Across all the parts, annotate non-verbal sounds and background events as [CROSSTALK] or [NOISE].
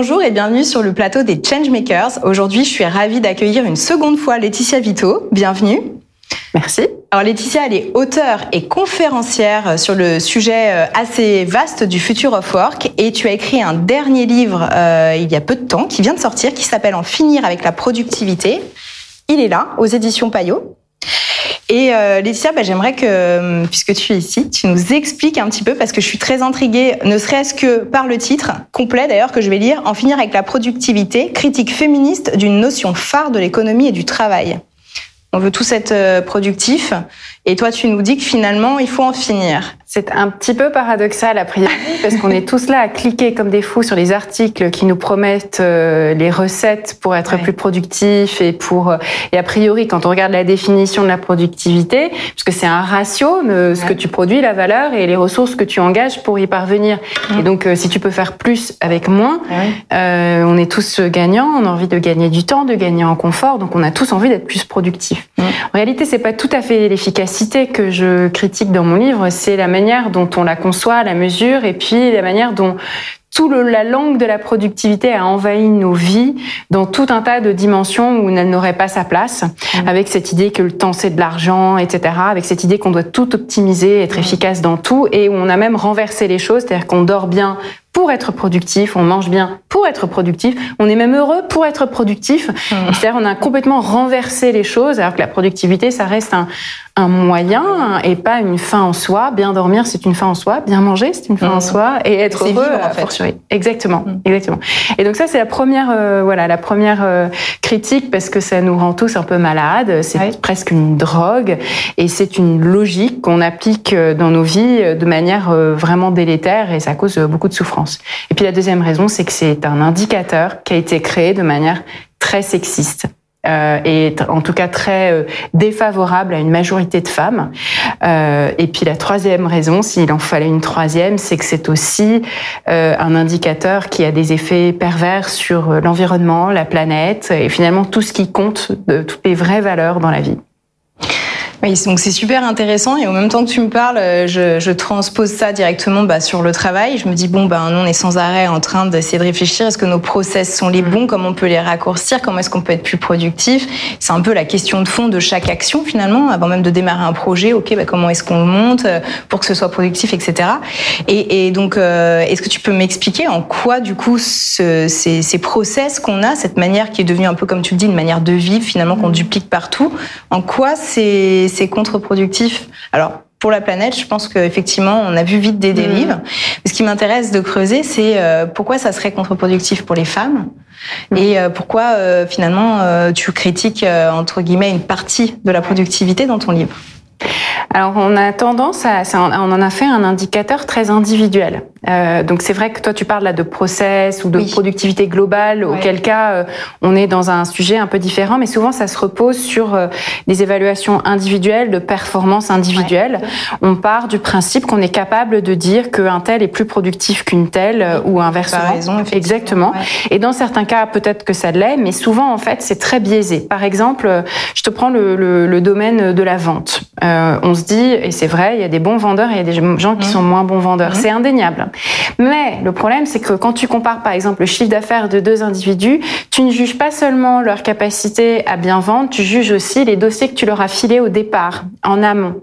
Bonjour et bienvenue sur le plateau des Changemakers. Aujourd'hui, je suis ravie d'accueillir une seconde fois Laetitia Vito. Bienvenue. Merci. Alors Laetitia, elle est auteure et conférencière sur le sujet euh, assez vaste du future of work et tu as écrit un dernier livre euh, il y a peu de temps qui vient de sortir qui s'appelle En finir avec la productivité. Il est là aux éditions Payot. Et euh, bah, j'aimerais que, euh, puisque tu es ici, tu nous expliques un petit peu, parce que je suis très intriguée, ne serait-ce que par le titre, complet d'ailleurs, que je vais lire, En finir avec la productivité, critique féministe d'une notion phare de l'économie et du travail. On veut tous être euh, productifs, et toi tu nous dis que finalement, il faut en finir. C'est un petit peu paradoxal a priori parce qu'on est tous là à cliquer comme des fous sur les articles qui nous promettent euh, les recettes pour être plus productifs et pour euh, et a priori quand on regarde la définition de la productivité puisque c'est un ratio de ce que tu produis la valeur et les ressources que tu engages pour y parvenir. Et donc si tu peux faire plus avec moins on est tous gagnants. On a envie de gagner du temps de gagner en confort. Donc on a tous envie d'être plus productifs en réalité c'est pas tout à fait l'efficacité que je critique dans mon livre c'est la manière dont on la conçoit, la mesure, et puis la manière dont tout le, la langue de la productivité a envahi nos vies dans tout un tas de dimensions où elle n'aurait pas sa place, mmh. avec cette idée que le temps c'est de l'argent, etc., avec cette idée qu'on doit tout optimiser, être mmh. efficace dans tout, et où on a même renversé les choses, c'est-à-dire qu'on dort bien pour être productif, on mange bien pour être productif, on est même heureux pour être productif. Mmh. C'est-à-dire on a complètement renversé les choses, alors que la productivité, ça reste un, un moyen et pas une fin en soi. Bien dormir, c'est une fin en soi. Bien manger, c'est une fin en mmh. soi. Et être heureux, en fait. Exactement, mmh. exactement. Et donc ça, c'est la première, euh, voilà, la première euh, critique parce que ça nous rend tous un peu malades. C'est presque une drogue et c'est une logique qu'on applique euh, dans nos vies de manière vraiment délétère et ça cause beaucoup de souffrance. Et puis la deuxième raison, c'est que c'est un indicateur qui a été créé de manière très sexiste euh, et en tout cas très euh, défavorable à une majorité de femmes. Euh, et puis la troisième raison, s'il en fallait une troisième, c'est que c'est aussi euh, un indicateur qui a des effets pervers sur euh, l'environnement, la planète et finalement tout ce qui compte, de, toutes les vraies valeurs dans la vie. Oui, donc c'est super intéressant et en même temps que tu me parles, euh, je, je transpose ça directement bah, sur le travail. Je me dis bon ben nous on est sans arrêt en train d'essayer de réfléchir est-ce que nos process sont les bons, comment on peut les raccourcir, comment est-ce qu'on peut être plus productif? C'est un peu la question de fond de chaque action finalement, avant même de démarrer un projet. Ok, bah, comment est-ce qu'on monte euh, pour que ce soit productif, etc. Et, et donc euh, est-ce que tu peux m'expliquer en quoi du coup ce, ces, ces process qu'on a, cette manière qui est devenue un peu comme tu le dis une manière de vivre finalement qu'on duplique partout, en quoi c'est c'est contre-productif. Alors, pour la planète, je pense qu'effectivement, on a vu vite des dérives. Mmh. Ce qui m'intéresse de creuser, c'est euh, pourquoi ça serait contre-productif pour les femmes mmh. et euh, pourquoi euh, finalement tu critiques entre guillemets une partie de la productivité dans ton livre? Alors on a tendance à, on en a fait un indicateur très individuel. Euh, donc c'est vrai que toi tu parles là de process ou de productivité globale, auquel cas euh, on est dans un sujet un peu différent, mais souvent ça se repose sur euh, des évaluations individuelles de performance individuelle. On part du principe qu'on est capable de dire qu'un tel est plus productif qu'une telle ou inversement. Raison, Exactement. Et dans certains cas peut-être que ça l'est, mais souvent en fait c'est très biaisé. Par exemple, je te prends le, le, le domaine de la vente. On se dit, et c'est vrai, il y a des bons vendeurs et il y a des gens qui mmh. sont moins bons vendeurs. Mmh. C'est indéniable. Mais le problème, c'est que quand tu compares par exemple le chiffre d'affaires de deux individus, tu ne juges pas seulement leur capacité à bien vendre, tu juges aussi les dossiers que tu leur as filés au départ, en amont.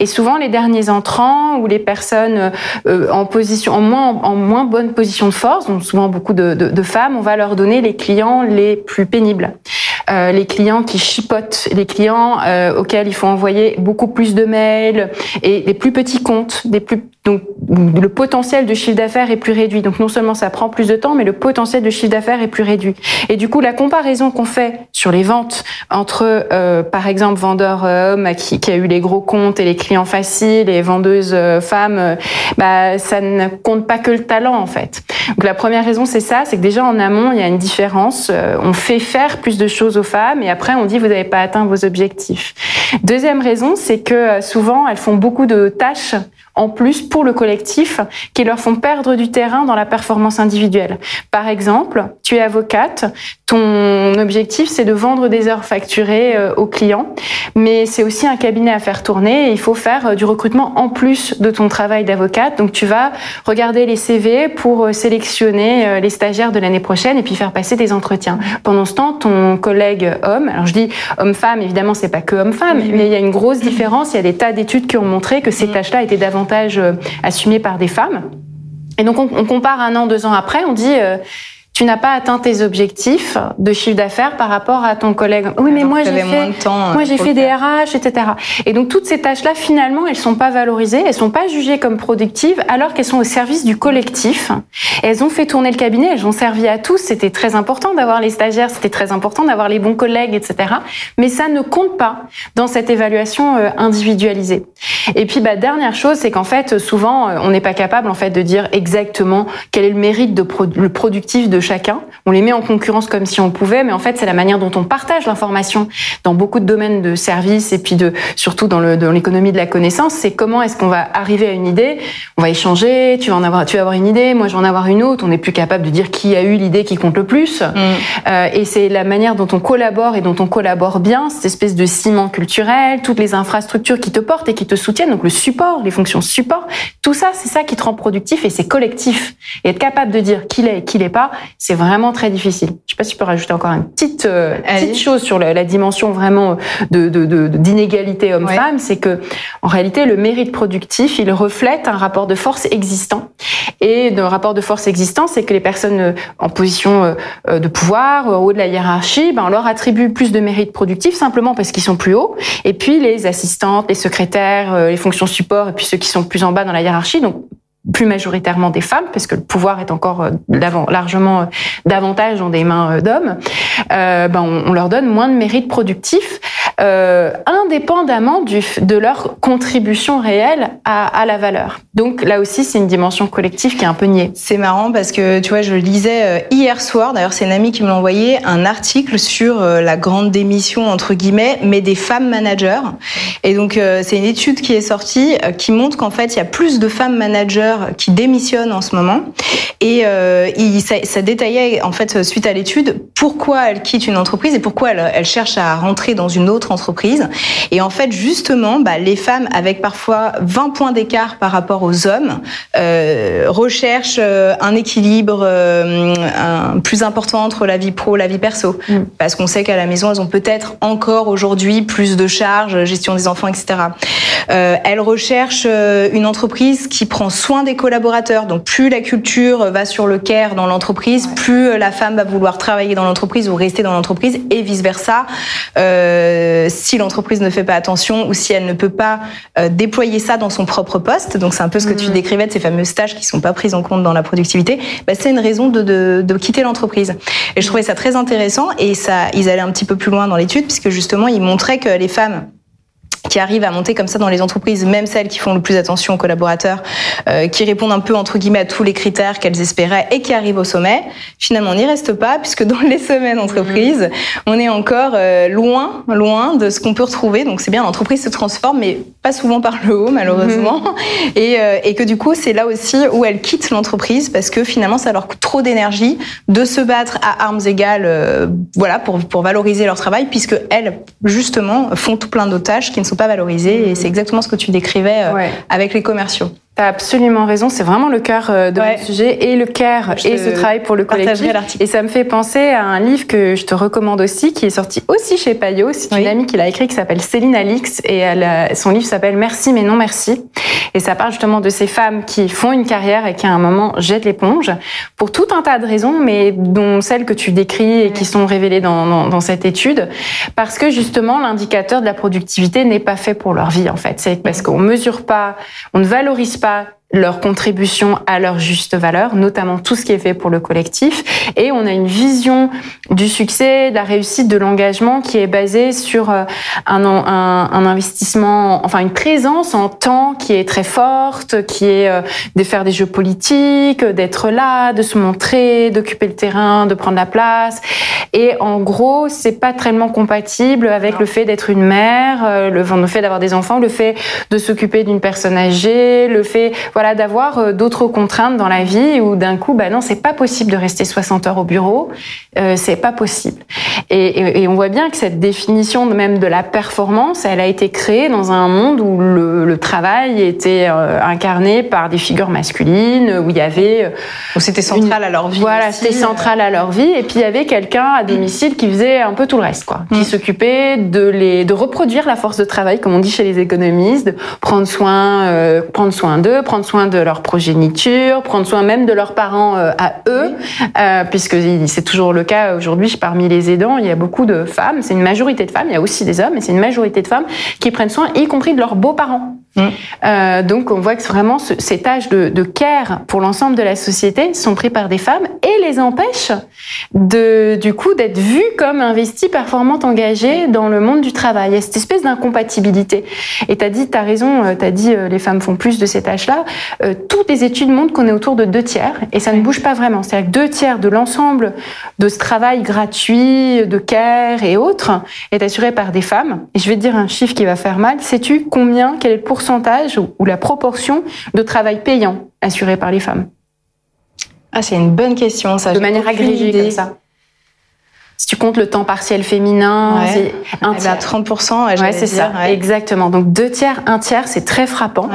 Et souvent, les derniers entrants ou les personnes euh, en position, en moins, en moins bonne position de force, donc souvent beaucoup de, de, de femmes, on va leur donner les clients les plus pénibles. Euh, les clients qui chipotent, les clients euh, auxquels il faut envoyer beaucoup plus de mails et des plus petits comptes, des plus donc le potentiel de chiffre d'affaires est plus réduit. Donc non seulement ça prend plus de temps, mais le potentiel de chiffre d'affaires est plus réduit. Et du coup, la comparaison qu'on fait sur les ventes entre, euh, par exemple, vendeur homme qui, qui, a eu les gros comptes et les clients faciles et vendeuse femmes, bah ça ne compte pas que le talent en fait. Donc la première raison c'est ça, c'est que déjà en amont il y a une différence. on fait faire plus de choses aux femmes et après on dit vous n'avez pas atteint vos objectifs. Deuxième raison, c'est que euh, souvent elles font beaucoup de tâches en plus pour le collectif qui leur font perdre du terrain dans la performance individuelle. Par exemple, tu es avocate, ton objectif c'est de vendre des heures facturées euh, aux clients, mais c'est aussi un cabinet à faire tourner et il faut faire euh, du recrutement en plus de ton travail d'avocate. Donc tu vas regarder les CV pour euh, sélectionner les stagiaires de l'année prochaine et puis faire passer des entretiens. Pendant ce temps, ton collègue homme, alors je dis homme-femme, évidemment c'est pas que homme-femme, mais il y a une grosse différence, il y a des tas d'études qui ont montré que ces tâches-là étaient davantage assumées par des femmes. Et donc on, on, compare un an, deux ans après, on dit tu n'as pas atteint tes objectifs de chiffre d'affaires par rapport à ton collègue. Oui, mais moi j'ai fait, moi j'ai fait des RH, etc. Et donc toutes ces tâches-là, finalement, elles sont pas valorisées, elles sont pas jugées comme productives, alors qu'elles sont au service du collectif. elles ont fait tourner le cabinet, elles ont servi à tous. C'était très important d'avoir les stagiaires, c'était très important d'avoir les bons collègues, etc. Mais ça ne compte pas dans cette évaluation euh, individualisée. Et puis, bah, dernière chose, c'est qu'en fait, souvent, euh, on n'est pas capable en fait de dire exactement quel est le mérite de le productif de chacun. On les met en concurrence comme si on pouvait, mais en fait, c'est la manière dont on partage l'information dans beaucoup de domaines de services et puis de, surtout dans l'économie de la connaissance. C'est comment est-ce qu'on va arriver à une idée? On va échanger, tu vas en avoir, tu vas avoir une idée, moi je vais en avoir une autre. On n'est plus capable de dire qui a eu l'idée qui compte le plus. Mm. Euh, et c'est la manière dont on collabore et dont on collabore bien, cette espèce de ciment culturel, toutes les infrastructures qui te portent et qui te soutiennent, donc le support, les fonctions support, tout ça, c'est ça qui te rend productif et c'est collectif. Et être capable de dire qui l'est et qui l'est pas, c'est vraiment très difficile. Je sais pas si tu peux rajouter encore une petite, euh, petite chose sur la, dimension vraiment de, d'inégalité de, homme-femme, c'est que en réalité le mérite productif, il reflète un rapport de force existant. Et le rapport de force existant, c'est que les personnes euh, en position euh, de pouvoir, au haut de la hiérarchie, ben, on leur attribue plus de mérite productif simplement parce qu'ils sont plus hauts. Et puis les assistantes, les secrétaires, les fonctions support, et puis ceux qui sont plus en bas dans la hiérarchie, donc plus majoritairement des femmes, parce que le pouvoir est encore euh, largement euh, davantage dans des mains euh, d'hommes, ben on, leur donne moins de mérite productif, euh, indépendamment du, de leur contribution réelle à, à, la valeur. Donc là aussi, c'est une dimension collective qui est un peu niée. C'est marrant parce que tu vois, je lisais hier soir, d'ailleurs c'est une amie qui me l'a envoyé, un article sur la grande démission entre guillemets, mais des femmes managers. Et donc c'est une étude qui est sortie qui montre qu'en fait il y a plus de femmes managers qui démissionnent en ce moment. Et euh, il, ça, ça, détaillait en fait suite à l'étude pourquoi elles quittent une entreprise et pourquoi elles, elles, cherchent à rentrer dans une autre entreprise. Et en fait, justement, bah, les femmes avec parfois 20 points d'écart par rapport aux hommes euh, recherchent euh, un équilibre euh, un, plus important entre la vie pro et la vie perso. Mm. Parce qu'on sait qu'à la maison, elles ont peut-être encore aujourd'hui plus de charges, gestion des enfants, etc. Elles recherchent une entreprise qui prend soin des collaborateurs. Donc plus la culture va sur le care dans l'entreprise, plus euh, la femme va vouloir travailler dans l'entreprise ou rester dans l'entreprise et vice versa. Euh, si l'entreprise ne fait pas attention ou si elle ne peut pas euh, déployer ça dans son propre poste, donc c'est un peu ce que tu mm. décrivais de ces fameuses tâches qui sont pas prises en compte dans la productivité, bah, c'est une raison de, de, de quitter l'entreprise. Et je trouvais ça très intéressant et ça, ils allaient un petit peu plus loin dans l'étude puisque justement ils montraient que les femmes qui arrivent à monter comme ça dans les entreprises, même celles qui font le plus attention aux collaborateurs, euh, qui répondent un peu entre guillemets à tous les critères qu'elles espéraient et qui arrivent au sommet, finalement on n'y reste pas puisque dans les semaines d'entreprise, mmh. on est encore euh, loin, loin de ce qu'on peut retrouver. Donc c'est bien, l'entreprise se transforme, mais pas souvent par le haut malheureusement, mmh. et, euh, et que du coup c'est là aussi où elles quittent l'entreprise parce que finalement ça leur coûte trop d'énergie de se battre à armes égales, voilà, pour pour valoriser leur travail puisque elles justement font tout plein d'autres tâches qui ne sont pas valorisées. Et c'est exactement ce que tu décrivais euh, avec les commerciaux. T'as absolument raison, c'est vraiment le cœur euh, de ouais. mon sujet et le care et ce travail pour le collectif. Et ça me fait penser à un livre que je te recommande aussi, qui est sorti aussi chez Payot. C'est une amie qui l'a écrit, qui s'appelle Céline Alix, et elle a, son livre s'appelle Merci mais non merci. Et ça parle justement de ces femmes qui font une carrière et qui à un moment jettent l'éponge pour tout un tas de raisons, mais dont celles que tu décris et qui sont révélées dans, dans, dans cette étude, parce que justement l'indicateur de la productivité n'est pas fait pour leur vie en fait. C'est parce qu'on mesure pas, on ne valorise pas pas leur contribution à leur juste valeur, notamment tout ce qui est fait pour le collectif. Et on a une vision du succès, de la réussite, de l'engagement qui est basée sur euh, un, investissement, enfin une présence en temps qui est très forte, qui est euh, de faire des jeux politiques, d'être là, de se montrer, d'occuper le terrain, de prendre la place. Et en gros, c'est pas tellement compatible avec le fait d'être une mère, le, le fait d'avoir des enfants, le fait de s'occuper d'une personne âgée, le fait voilà d'avoir d'autres contraintes dans la vie où d'un coup, bah non, c'est pas possible de rester 60 heures au bureau, euh, c'est pas possible. Et, et, on voit bien que cette définition même de la performance, elle a été créée dans un monde où le, le travail était euh, incarné par des figures masculines, où il y avait où c'était central à leur vie. Voilà, c'était central à leur vie. Et puis il y avait quelqu'un à domicile qui faisait un peu tout le reste, quoi, qui mm. s'occupait de les de reproduire la force de travail, comme on dit chez les économistes, de prendre soin, euh, prendre soin d'eux, prendre soin de leur progéniture, prendre soin même de leurs parents euh, à eux, euh, puisque c'est toujours le cas aujourd'hui parmi les aidants. Il y a beaucoup de femmes, c'est une majorité de femmes. Il y a aussi des hommes, mais c'est une majorité de femmes qui prennent soin, y compris de leurs beaux-parents. Mm. Euh, donc on voit que vraiment ce, ces tâches de, care pour l'ensemble de la société sont prises par des femmes et les empêchent de, du coup d'être vues comme investies, performantes, engagées dans le monde du travail. Il y a cette espèce d'incompatibilité. Et tu as dit, tu raison, euh, tu as dit euh, les femmes font plus de ces tâches-là. Toutes les études montrent qu'on est autour de deux tiers et ça ne bouge pas vraiment. C'est-à-dire que deux tiers de l'ensemble de ce travail gratuit, de care et autres est assuré par des femmes. Et je vais te dire un chiffre qui va faire mal. Sais-tu combien, quel est le pourcentage pourcentage ou la proportion de travail payant assuré par les femmes? Ah, c'est une bonne question, ça. De manière agrégée comme ça. Si tu comptes le temps partiel féminin, c'est un eh ben, tiers. 30%, ouais, c'est ça, exactement. Donc deux tiers, un tiers, c'est très frappant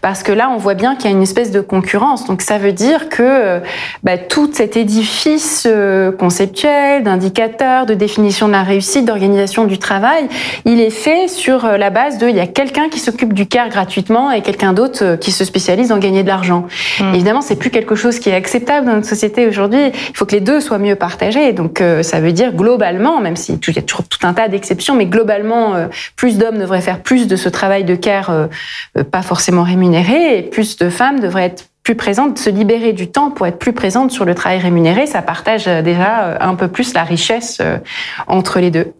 parce que là, on voit bien qu'il y a une espèce de concurrence. Donc ça veut dire que bah, tout cet édifice euh, conceptuel, d'indicateurs, de définition de la réussite, d'organisation du travail, il est fait sur euh, la base de il y a quelqu'un qui s'occupe du care gratuitement et quelqu'un d'autre euh, qui se spécialise en gagner de l'argent. Mmh. Évidemment, c'est plus quelque chose qui est acceptable dans notre société aujourd'hui. Il faut que les deux soient mieux partagés. Donc ça veut dire globalement, même s'il y a toujours tout un tas d'exceptions, mais globalement, euh, plus d'hommes devraient faire plus de ce travail de care euh, euh, pas forcément rémunéré, et plus de femmes devraient être plus présentes, se libérer du temps pour être plus présentes sur le travail rémunéré. Ça partage déjà un peu plus la richesse entre les deux.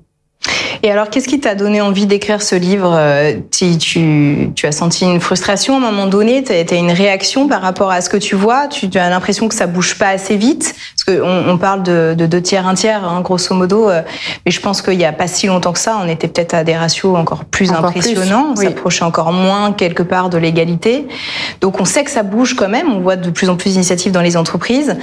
Et alors, qu'est-ce qui t'a donné envie d'écrire ce livre euh, tu, tu, tu, as senti une frustration à un moment donné Tu as, une réaction par rapport à ce que tu vois? Tu, as l'impression que ça bouge pas assez vite? Parce qu'on on parle de, de deux tiers, un tiers, hein, grosso modo. Euh, mais je pense qu'il n'y a pas si longtemps que ça, on était peut-être à des ratios encore plus impressionnants. On s'approchait encore moins, quelque part, de l'égalité. Donc, on sait que ça bouge quand même. On voit de plus en plus d'initiatives dans les entreprises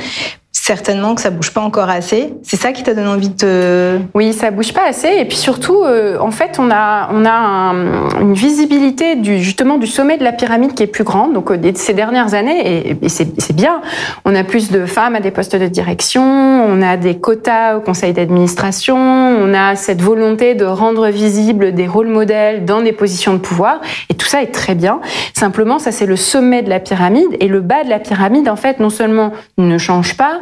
certainement que ça bouge pas encore assez. C'est ça qui t'a donné envie de. Oui, ça bouge pas assez. Et puis surtout, euh, en fait, on a, on a un, une visibilité du, justement du sommet de la pyramide qui est plus grande. Donc, euh, ces dernières années, et, et c'est bien, on a plus de femmes à des postes de direction, on a des quotas au conseil d'administration, on a cette volonté de rendre visibles des rôles modèles dans des positions de pouvoir. Et tout ça est très bien. Simplement, ça, c'est le sommet de la pyramide. Et le bas de la pyramide, en fait, non seulement ne change pas,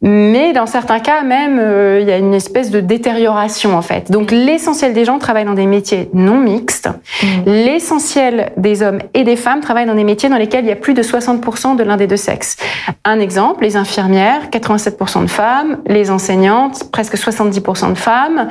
mais dans certains cas même, euh, il y a une espèce de détérioration en fait. Donc l'essentiel des gens travaillent dans des métiers non mixtes. Mmh. L'essentiel des hommes et des femmes travaillent dans des métiers dans lesquels il y a plus de 60% de l'un des deux sexes. Un exemple, les infirmières, 87% de femmes, les enseignantes, presque 70% de femmes,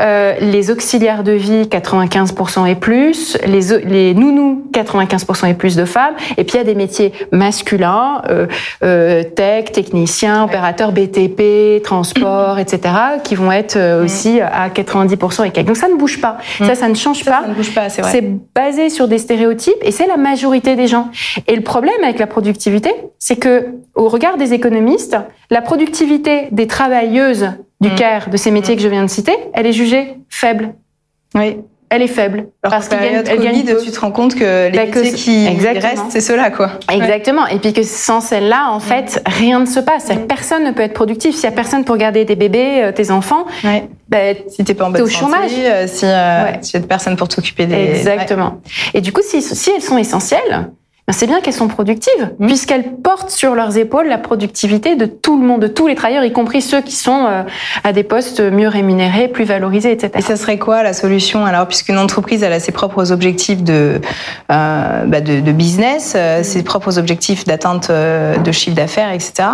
euh, les auxiliaires de vie, 95% et plus, les, les nounous, 95% et plus de femmes, et puis il y a des métiers masculins, euh, euh tech, techniciens, BTP, transport, etc., qui vont être euh, aussi à 90% et quelques. Donc ça ne bouge pas. Mm. Ça, ça ne change pas. Ça ne bouge pas, c'est vrai. C'est basé sur des stéréotypes et c'est la majorité des gens. Et le problème avec la productivité, c'est que, au regard des économistes, la productivité des travailleuses du mm. CARE, de ces métiers mm. que je viens de citer, elle est jugée faible. Oui elle est faible. parce qu'elle gagne, elle gagne tu te rends compte que les bah, qui restent, c'est ceux-là, quoi. Exactement. Et puis que sans celle-là, en fait, rien ne se passe. Mm. Personne ne peut être productif. S'il y a personne pour garder tes bébés, euh, tes enfants, ouais. bah, si t'es pas en bonne au santé, chômage, euh, si euh, ouais. si y a personne pour t'occuper des. Exactement. Et du coup, si, si elles sont essentielles, c'est bien qu'elles sont productives, mmh. puisqu'elles portent sur leurs épaules la productivité de tout le monde, de tous les travailleurs, y compris ceux qui sont euh, à des postes mieux rémunérés, plus valorisés, etc. Et ça serait quoi la solution alors, puisqu'une entreprise elle a ses propres objectifs de euh, bah de, de, business, euh, mmh. ses propres objectifs d'atteinte de chiffre d'affaires, etc.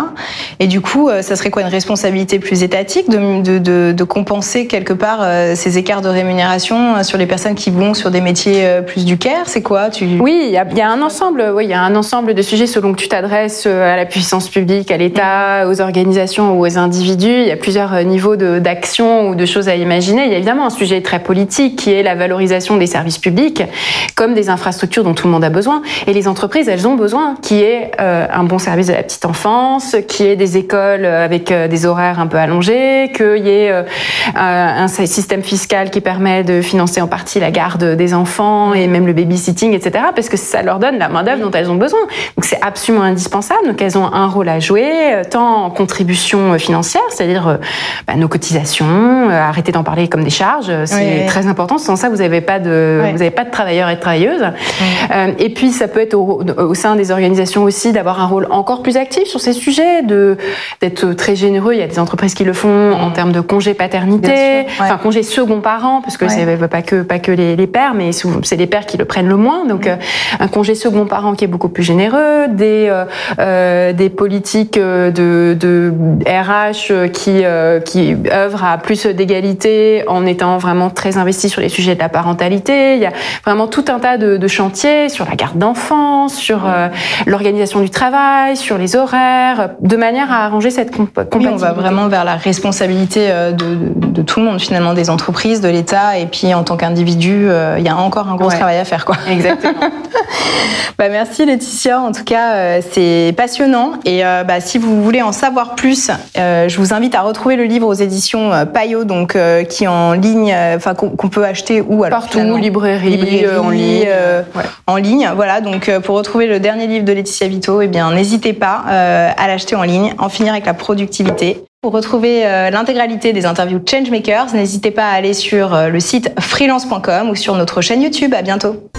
Et du coup, ça serait quoi une responsabilité plus étatique de, de, de, de compenser quelque part ces écarts de rémunération sur les personnes qui vont sur des métiers plus du care? C'est quoi tu... Oui, il y a un ensemble ensemble, oui, il y a un ensemble de sujets selon que tu t'adresses à la puissance publique, à l'État, aux organisations ou aux individus. Il y a plusieurs niveaux d'action ou de choses à imaginer. Il y a évidemment un sujet très politique qui est la valorisation des services publics comme des infrastructures dont tout le monde a besoin. Et les entreprises, elles ont besoin qui est un bon service de la petite enfance, qui est des écoles avec des horaires un peu allongés, qu'il y ait un système fiscal qui permet de financer en partie la garde des enfants et même le babysitting, etc. Parce que ça leur donne la main dont elles ont besoin. Donc c'est absolument indispensable. Donc elles ont un rôle à jouer, euh, tant en contribution euh, financière, c'est-à-dire euh, bah, nos cotisations, arrêter d'en parler comme des charges, c'est très important. Sans ça, vous n'avez pas de, vous n'avez pas de travailleurs et de travailleuses. et puis ça peut être au, au sein des organisations aussi d'avoir un rôle encore plus actif sur ces sujets, de d'être très généreux. Il y a des entreprises qui le font en termes de congé paternité, enfin congé second parent, parce que c'est pas que pas que les, les pères, mais c'est les pères qui le prennent le moins. Donc un congé second parent qui est beaucoup plus généreux, des euh, euh des politiques euh, de, de RH qui qui œuvrent à plus d'égalité en étant vraiment très investis sur les sujets de la parentalité. Il y a vraiment tout un tas de, de chantiers sur la garde d'enfants, sur l'organisation du travail, sur les horaires, de manière à arranger cette compatibilité. Oui, on va vraiment vers la responsabilité de, de, tout le monde finalement, des entreprises, de l'État, et puis en tant qu'individu, euh, il y a encore un gros travail à faire. Quoi. Exactement. [LAUGHS] bah, merci Laetitia, en tout cas euh, c'est passionnant, et euh, bah, si vous voulez en savoir plus, je vous invite à retrouver le livre aux éditions Payot, donc qui est en ligne, enfin qu'on peut acheter où alors Partout, librairie, librairie en ligne. En ligne, voilà, donc pour retrouver le dernier livre de Laetitia Vito, eh bien n'hésitez pas à l'acheter en ligne, en finir avec la productivité. Pour retrouver euh, l'intégralité des interviews Changemakers, n'hésitez pas à aller sur euh, le site freelance.com ou sur notre chaîne YouTube. À bientôt.